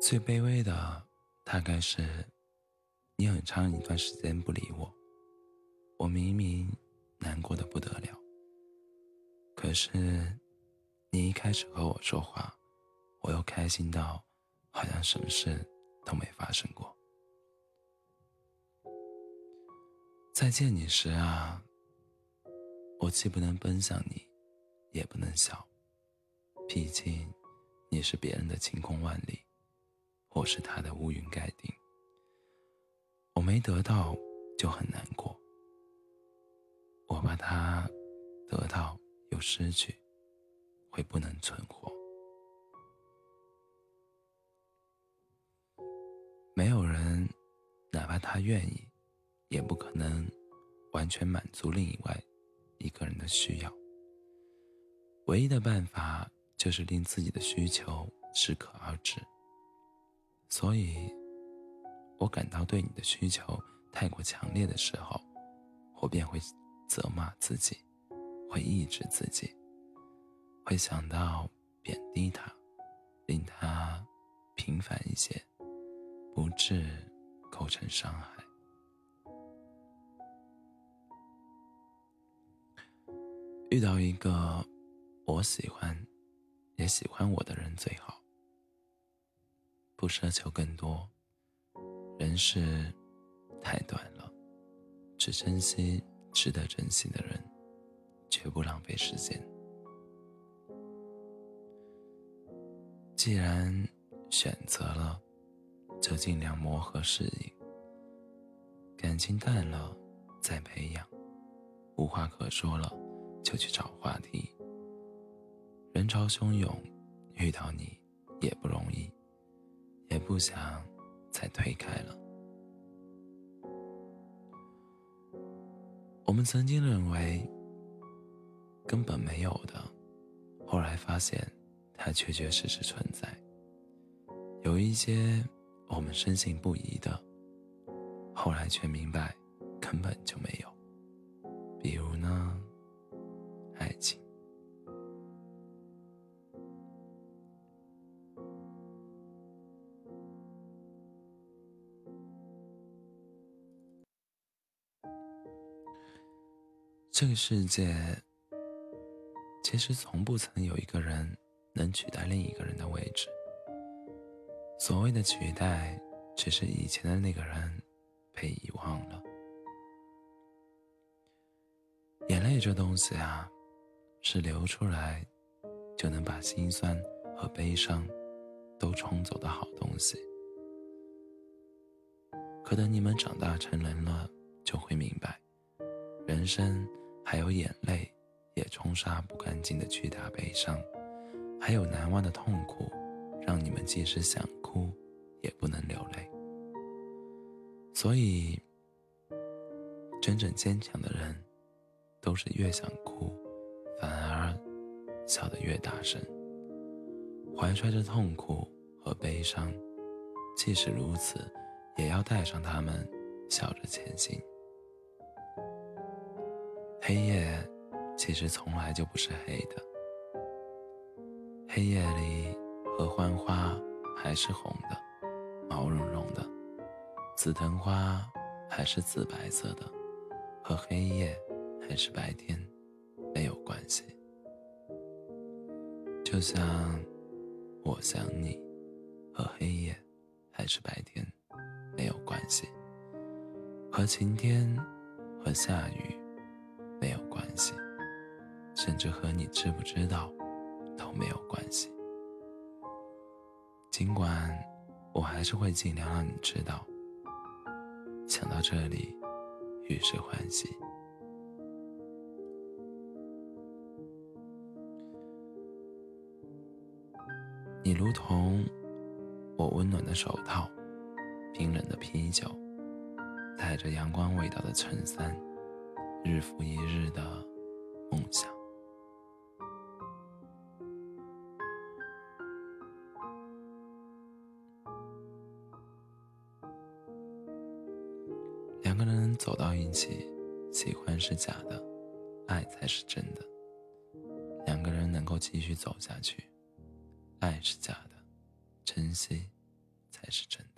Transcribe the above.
最卑微的，大概是你很长一段时间不理我，我明明难过的不得了，可是你一开始和我说话，我又开心到好像什么事都没发生过。再见你时啊，我既不能奔向你，也不能笑，毕竟你是别人的晴空万里。我是他的乌云盖顶，我没得到就很难过，我怕他得到又失去，会不能存活。没有人，哪怕他愿意，也不可能完全满足另外一个人的需要。唯一的办法就是令自己的需求适可而止。所以，我感到对你的需求太过强烈的时候，我便会责骂自己，会抑制自己，会想到贬低他，令他平凡一些，不致构成伤害。遇到一个我喜欢，也喜欢我的人最好。不奢求更多，人世太短了，只珍惜值得珍惜的人，绝不浪费时间。既然选择了，就尽量磨合适应。感情淡了再培养，无话可说了就去找话题。人潮汹涌，遇到你也不容易。不想再推开了。我们曾经认为根本没有的，后来发现它确确实实存在。有一些我们深信不疑的，后来却明白根本就没有。比如呢，这个世界其实从不曾有一个人能取代另一个人的位置。所谓的取代，只是以前的那个人被遗忘了。眼泪这东西啊，是流出来就能把心酸和悲伤都冲走的好东西。可等你们长大成人了，就会明白，人生。还有眼泪也冲刷不干净的巨大悲伤，还有难忘的痛苦，让你们即使想哭也不能流泪。所以，真正坚强的人，都是越想哭，反而笑得越大声。怀揣着痛苦和悲伤，即使如此，也要带上他们，笑着前行。黑夜其实从来就不是黑的。黑夜里，合欢花还是红的，毛茸茸的；紫藤花还是紫白色的，和黑夜还是白天没有关系。就像我想你，和黑夜还是白天没有关系，和晴天和下雨。甚至和你知不知道都没有关系。尽管我还是会尽量让你知道。想到这里，于是欢喜。你如同我温暖的手套，冰冷的啤酒，带着阳光味道的衬衫。日复一日的梦想，两个人走到一起，喜欢是假的，爱才是真的。两个人能够继续走下去，爱是假的，珍惜才是真的。